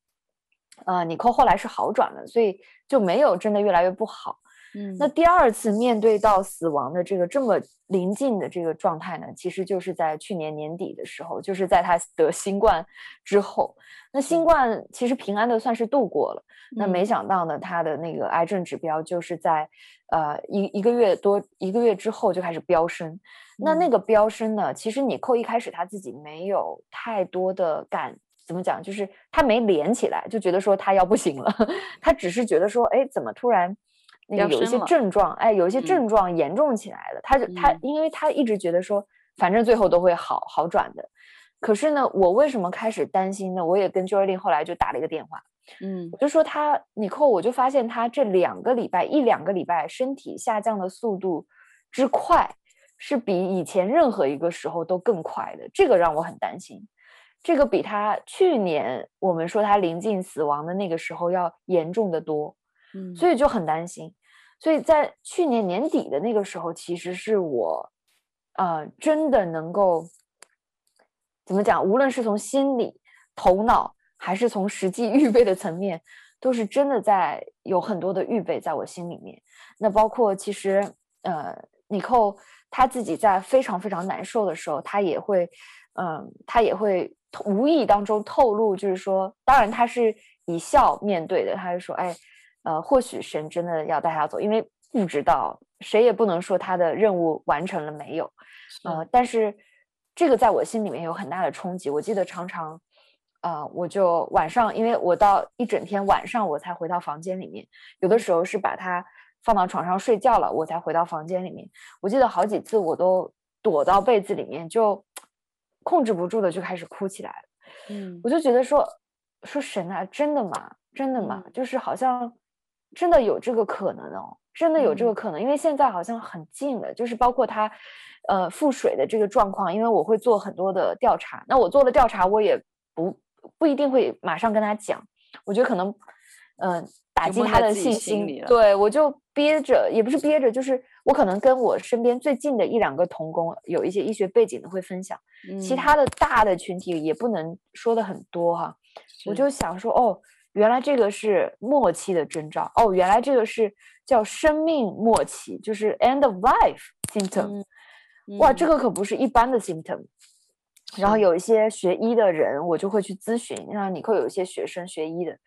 呃，你扣后来是好转了，所以就没有真的越来越不好。嗯，那第二次面对到死亡的这个这么临近的这个状态呢，其实就是在去年年底的时候，就是在他得新冠之后。那新冠其实平安的算是度过了，嗯、那没想到呢，他的那个癌症指标就是在呃一一个月多一个月之后就开始飙升。嗯、那那个飙升呢，其实你扣一开始他自己没有太多的感，怎么讲，就是他没连起来，就觉得说他要不行了，他只是觉得说，哎，怎么突然。那个有一些症状，哎，有一些症状严重起来了。嗯、他就他，因为他一直觉得说，反正最后都会好好转的。可是呢，我为什么开始担心呢？我也跟 Joylin 后来就打了一个电话，嗯，我就说他，你扣，我就发现他这两个礼拜一两个礼拜身体下降的速度之快，是比以前任何一个时候都更快的。这个让我很担心，这个比他去年我们说他临近死亡的那个时候要严重的多，嗯，所以就很担心。所以在去年年底的那个时候，其实是我，呃，真的能够怎么讲？无论是从心理、头脑，还是从实际 预备的层面，都是真的在有很多的预备在我心里面。那包括其实，呃，尼寇他自己在非常非常难受的时候，他也会，嗯、呃，他也会无意当中透露，就是说，当然他是以笑面对的，他就说，哎。呃，或许神真的要带他走，因为不知道，谁也不能说他的任务完成了没有。呃，但是这个在我心里面有很大的冲击。我记得常常，呃，我就晚上，因为我到一整天晚上我才回到房间里面，有的时候是把他放到床上睡觉了，我才回到房间里面。我记得好几次我都躲到被子里面，就控制不住的就开始哭起来了。嗯，我就觉得说说神啊，真的吗？真的吗？就是好像。真的有这个可能哦，真的有这个可能，嗯、因为现在好像很近了，就是包括他，呃，腹水的这个状况，因为我会做很多的调查，那我做了调查，我也不不一定会马上跟他讲，我觉得可能，嗯、呃，打击他的信心，心对，我就憋着，也不是憋着，就是我可能跟我身边最近的一两个同工有一些医学背景的会分享，嗯、其他的大的群体也不能说的很多哈，是。我就想说哦。原来这个是末期的征兆哦，原来这个是叫生命末期，就是 end of life symptom。嗯、哇，这个可不是一般的 symptom。然后有一些学医的人，我就会去咨询。然后尼寇有一些学生学医的，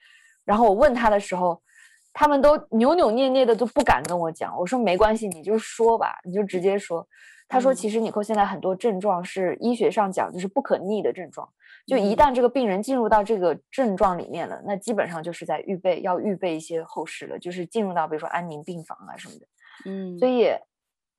然后我问他的时候，他们都扭扭捏捏的都不敢跟我讲。我说没关系，你就说吧，你就直接说。他说，其实尼寇现在很多症状是医学上讲就是不可逆的症状。就一旦这个病人进入到这个症状里面了，嗯、那基本上就是在预备要预备一些后事了，就是进入到比如说安宁病房啊什么的。嗯，所以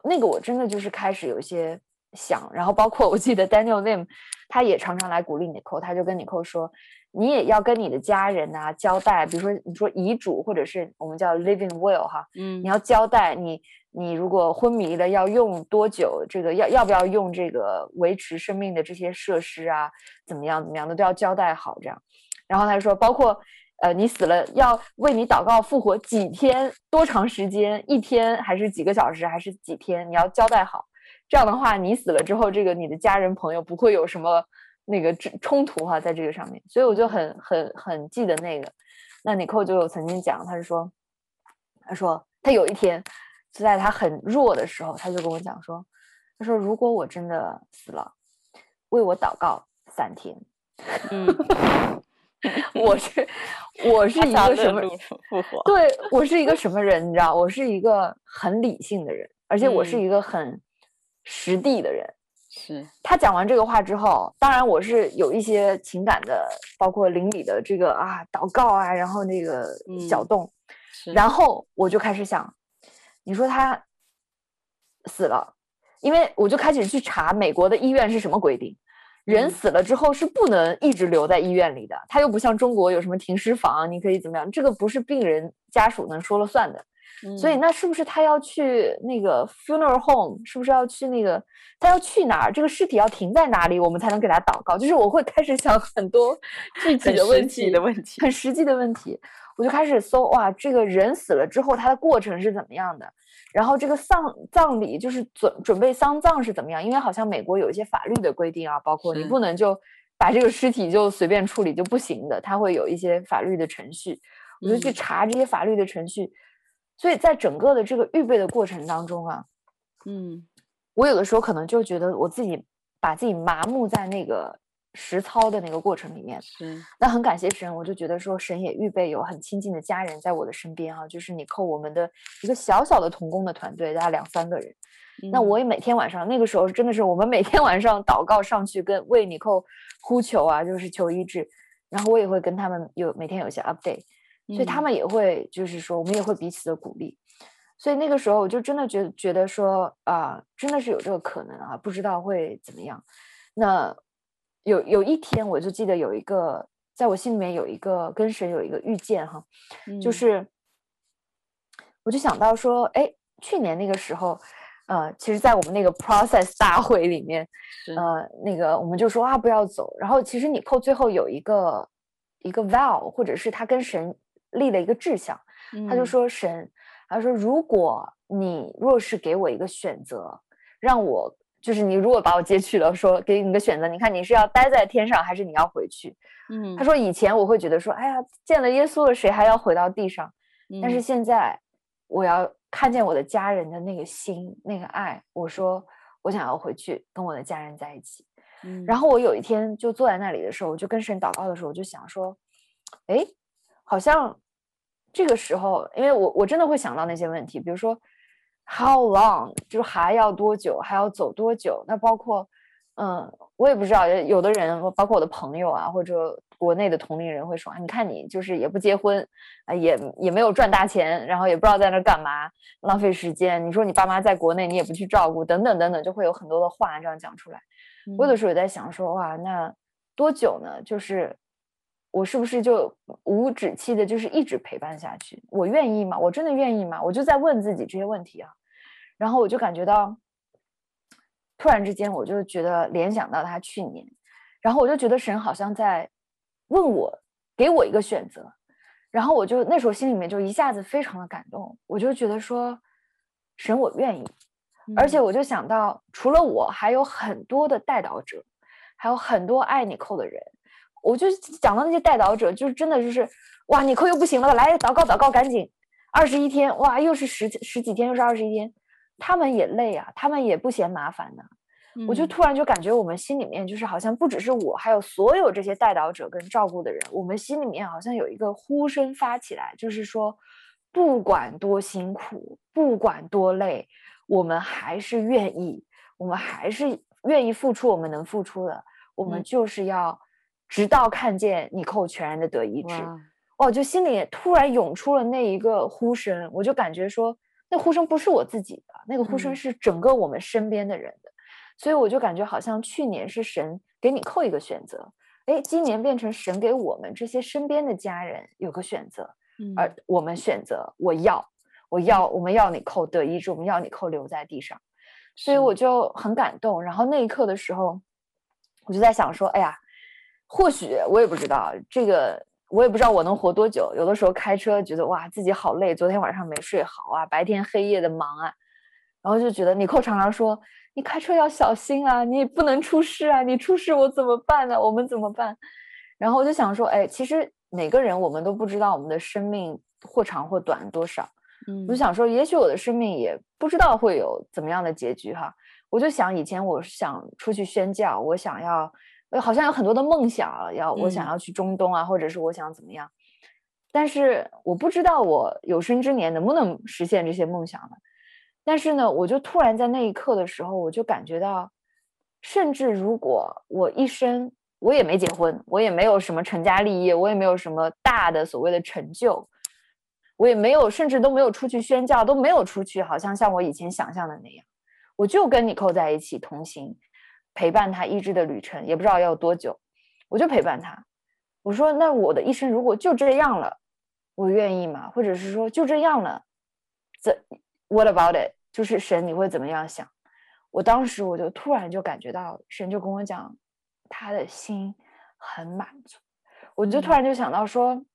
那个我真的就是开始有一些想，然后包括我记得 Daniel Lim，他也常常来鼓励 Nicole，，他就跟 Nicole 说，你也要跟你的家人啊交代，比如说你说遗嘱或者是我们叫 living will 哈，嗯，你要交代你。你如果昏迷了，要用多久？这个要要不要用这个维持生命的这些设施啊？怎么样怎么样的都要交代好这样。然后他说，包括呃，你死了要为你祷告复活几天，多长时间？一天还是几个小时还是几天？你要交代好。这样的话，你死了之后，这个你的家人朋友不会有什么那个冲突哈，在这个上面。所以我就很很很记得那个。那尼寇就有曾经讲，他是说，他说他有一天。就在他很弱的时候，他就跟我讲说：“他说如果我真的死了，为我祷告三天。嗯，我是我是一个什么？对，我是一个什么人？你知道，我是一个很理性的人，而且我是一个很实地的人。是他讲完这个话之后，当然我是有一些情感的，包括邻里的这个啊祷告啊，然后那个小动，嗯、然后我就开始想，你说他死了，因为我就开始去查美国的医院是什么规定，人死了之后是不能一直留在医院里的，他又不像中国有什么停尸房，你可以怎么样，这个不是病人家属能说了算的。所以，那是不是他要去那个 funeral home？是不是要去那个？他要去哪儿？这个尸体要停在哪里，我们才能给他祷告？就是我会开始想很多 具体的问题，的问题，很实际的问题。我就开始搜，哇，这个人死了之后，他的过程是怎么样的？然后这个丧葬礼就是准准备丧葬是怎么样？因为好像美国有一些法律的规定啊，包括你不能就把这个尸体就随便处理就不行的，他会有一些法律的程序。我就去查这些法律的程序。嗯所以在整个的这个预备的过程当中啊，嗯，我有的时候可能就觉得我自己把自己麻木在那个实操的那个过程里面。是，那很感谢神，我就觉得说神也预备有很亲近的家人在我的身边啊，就是你扣我们的一个小小的童工的团队，大概两三个人。嗯、那我也每天晚上那个时候真的是我们每天晚上祷告上去跟为你扣呼求啊，就是求医治，然后我也会跟他们有每天有一些 update。所以他们也会，就是说，我们也会彼此的鼓励。所以那个时候，我就真的觉得觉得说啊、呃，真的是有这个可能啊，不知道会怎么样。那有有一天，我就记得有一个，在我心里面有一个跟神有一个遇见哈，就是我就想到说，哎，去年那个时候，呃，其实，在我们那个 process 大会里面，呃，那个我们就说啊，不要走。然后其实你扣最后有一个一个 vow，或者是他跟神。立了一个志向，他就说神，他说如果你若是给我一个选择，让我就是你如果把我接去了，说给你个选择，你看你是要待在天上还是你要回去？嗯，他说以前我会觉得说，哎呀，见了耶稣了，谁还要回到地上？但是现在我要看见我的家人的那个心那个爱，我说我想要回去跟我的家人在一起。嗯，然后我有一天就坐在那里的时候，我就跟神祷告的时候，我就想说，哎，好像。这个时候，因为我我真的会想到那些问题，比如说，how long，就是还要多久，还要走多久？那包括，嗯，我也不知道，有的人，包括我的朋友啊，或者国内的同龄人会说，你看你就是也不结婚，啊，也也没有赚大钱，然后也不知道在那干嘛，浪费时间。你说你爸妈在国内，你也不去照顾，等等等等，就会有很多的话这样讲出来。我有的时候也在想说，哇，那多久呢？就是。我是不是就无止期的，就是一直陪伴下去？我愿意吗？我真的愿意吗？我就在问自己这些问题啊，然后我就感觉到，突然之间我就觉得联想到他去年，然后我就觉得神好像在问我，给我一个选择，然后我就那时候心里面就一下子非常的感动，我就觉得说，神我愿意，而且我就想到，除了我，还有很多的带导者，还有很多爱你扣的人。我就讲到那些代祷者，就是真的就是，哇，你扣又不行了，来祷告祷告，赶紧，二十一天，哇，又是十十几天，又是二十一天，他们也累啊，他们也不嫌麻烦的。嗯、我就突然就感觉我们心里面就是好像不只是我，还有所有这些带导者跟照顾的人，我们心里面好像有一个呼声发起来，就是说，不管多辛苦，不管多累，我们还是愿意，我们还是愿意付出我们能付出的，我们就是要。嗯直到看见你扣全然的得医治，哦，就心里突然涌出了那一个呼声，我就感觉说，那呼声不是我自己的，那个呼声是整个我们身边的人的，嗯、所以我就感觉好像去年是神给你扣一个选择，哎，今年变成神给我们这些身边的家人有个选择，嗯、而我们选择我要，我要，我们要你扣得医治，我们要你扣留在地上，所以我就很感动。然后那一刻的时候，我就在想说，哎呀。或许我也不知道这个，我也不知道我能活多久。有的时候开车觉得哇，自己好累，昨天晚上没睡好啊，白天黑夜的忙啊，然后就觉得你寇常常说，你开车要小心啊，你不能出事啊，你出事我怎么办呢？我们怎么办？然后我就想说，哎，其实每个人我们都不知道我们的生命或长或短多少，嗯，我就想说，也许我的生命也不知道会有怎么样的结局哈。我就想以前我想出去宣教，我想要，好像有很多的梦想啊，要我想要去中东啊，嗯、或者是我想怎么样，但是我不知道我有生之年能不能实现这些梦想了。但是呢，我就突然在那一刻的时候，我就感觉到，甚至如果我一生我也没结婚，我也没有什么成家立业，我也没有什么大的所谓的成就，我也没有，甚至都没有出去宣教，都没有出去，好像像我以前想象的那样。我就跟你扣在一起同行，陪伴他医治的旅程，也不知道要多久，我就陪伴他。我说：“那我的一生如果就这样了，我愿意吗？或者是说就这样了，怎 What about it？就是神，你会怎么样想？”我当时我就突然就感觉到神就跟我讲，他的心很满足。我就突然就想到说，嗯、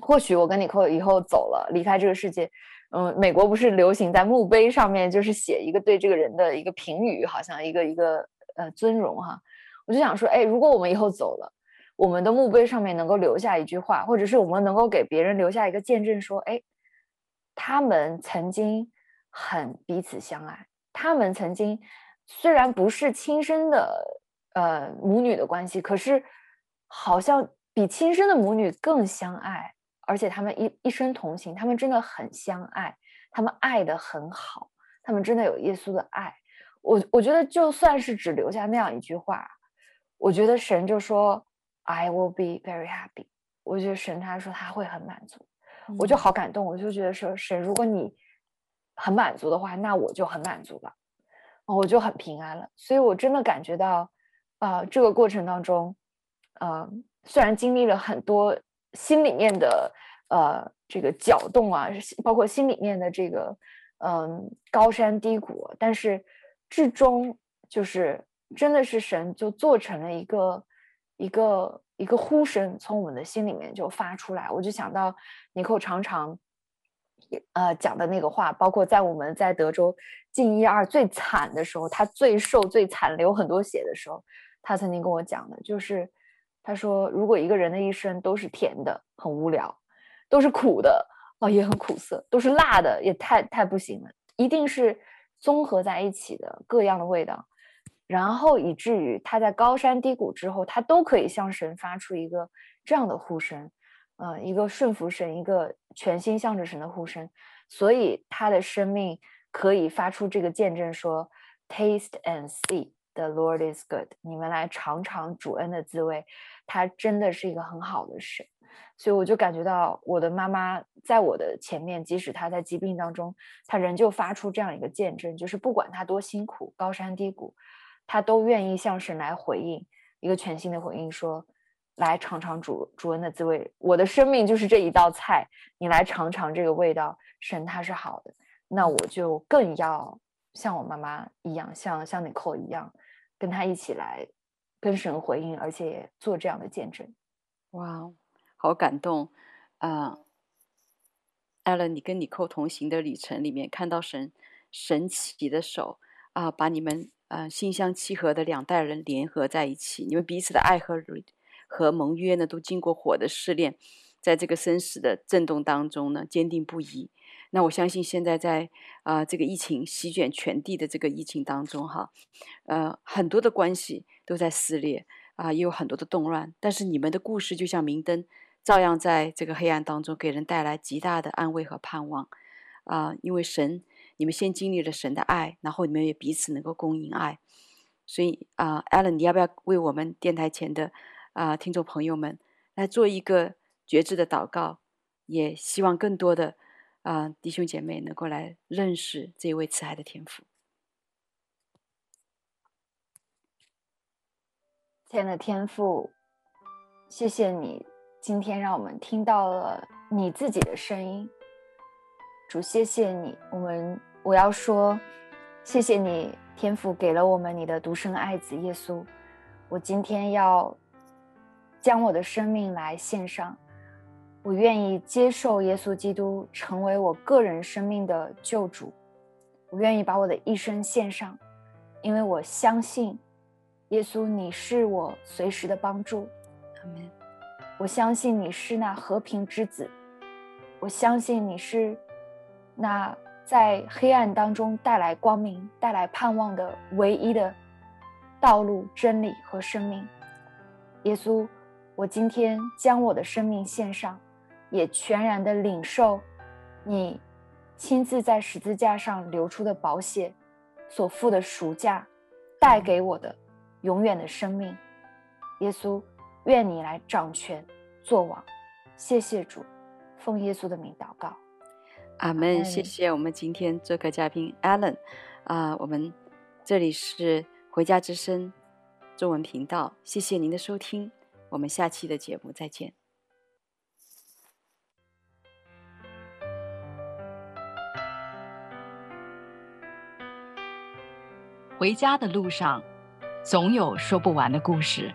或许我跟尼寇以后走了，离开这个世界。嗯，美国不是流行在墓碑上面就是写一个对这个人的一个评语，好像一个一个呃尊荣哈。我就想说，哎，如果我们以后走了，我们的墓碑上面能够留下一句话，或者是我们能够给别人留下一个见证，说，哎，他们曾经很彼此相爱，他们曾经虽然不是亲生的呃母女的关系，可是好像比亲生的母女更相爱。而且他们一一生同行，他们真的很相爱，他们爱得很好，他们真的有耶稣的爱。我我觉得就算是只留下那样一句话，我觉得神就说 I will be very happy。我觉得神他说他会很满足，嗯、我就好感动。我就觉得说神，如果你很满足的话，那我就很满足了，我就很平安了。所以我真的感觉到，啊、呃，这个过程当中，嗯、呃，虽然经历了很多。心里面的呃这个搅动啊，包括心里面的这个嗯高山低谷，但是至终就是真的是神就做成了一个一个一个呼声，从我们的心里面就发出来。我就想到尼寇常常呃讲的那个话，包括在我们在德州进一二最惨的时候，他最瘦最惨流很多血的时候，他曾经跟我讲的就是。他说：“如果一个人的一生都是甜的，很无聊；都是苦的，哦，也很苦涩；都是辣的，也太太不行了。一定是综合在一起的各样的味道，然后以至于他在高山低谷之后，他都可以向神发出一个这样的呼声，呃，一个顺服神，一个全心向着神的呼声。所以他的生命可以发出这个见证说：‘Taste and see’。” The Lord is good，你们来尝尝主恩的滋味，他真的是一个很好的神，所以我就感觉到我的妈妈在我的前面，即使她在疾病当中，她仍旧发出这样一个见证，就是不管她多辛苦，高山低谷，她都愿意向神来回应一个全新的回应，说：“来尝尝主主恩的滋味，我的生命就是这一道菜，你来尝尝这个味道，神他是好的，那我就更要。”像我妈妈一样，像像你寇一样，跟他一起来跟神回应，而且做这样的见证。哇，好感动啊！艾伦，你跟你寇同行的旅程里面，看到神神奇的手啊，把你们啊心相契合的两代人联合在一起，你们彼此的爱和和盟约呢，都经过火的试炼，在这个生死的震动当中呢，坚定不移。那我相信现在在啊、这个疫情席卷全地的这个疫情当中哈，呃很多的关系都在撕裂啊、也有很多的动乱。但是你们的故事就像明灯，照样在这个黑暗当中给人带来极大的安慰和盼望啊、因为神，你们先经历了神的爱，然后你们也彼此能够供应爱。所以啊、呃、，Allen，你要不要为我们电台前的啊、听众朋友们来做一个觉知的祷告？也希望更多的。啊、弟兄姐妹能够来认识这位慈爱的天父。亲爱的天父，谢谢你今天让我们听到了你自己的声音。主，谢谢你，我们我要说，谢谢你，天父给了我们你的独生爱子耶稣。我今天要将我的生命来献上。我愿意接受耶稣基督成为我个人生命的救主，我愿意把我的一生献上，因为我相信耶稣，你是我随时的帮助。阿门。我相信你是那和平之子，我相信你是那在黑暗当中带来光明、带来盼望的唯一的道路、真理和生命。耶稣，我今天将我的生命献上，也全然的领受你亲自在十字架上流出的宝血所付的赎价，带给我的永远的生命。耶稣，愿你来掌权做王。谢谢主，奉耶稣的名祷告，阿门。谢谢我们今天做客嘉宾 Allen 啊，我们这里是回家之声中文频道，谢谢您的收听，我们下期的节目再见。回家的路上，总有说不完的故事，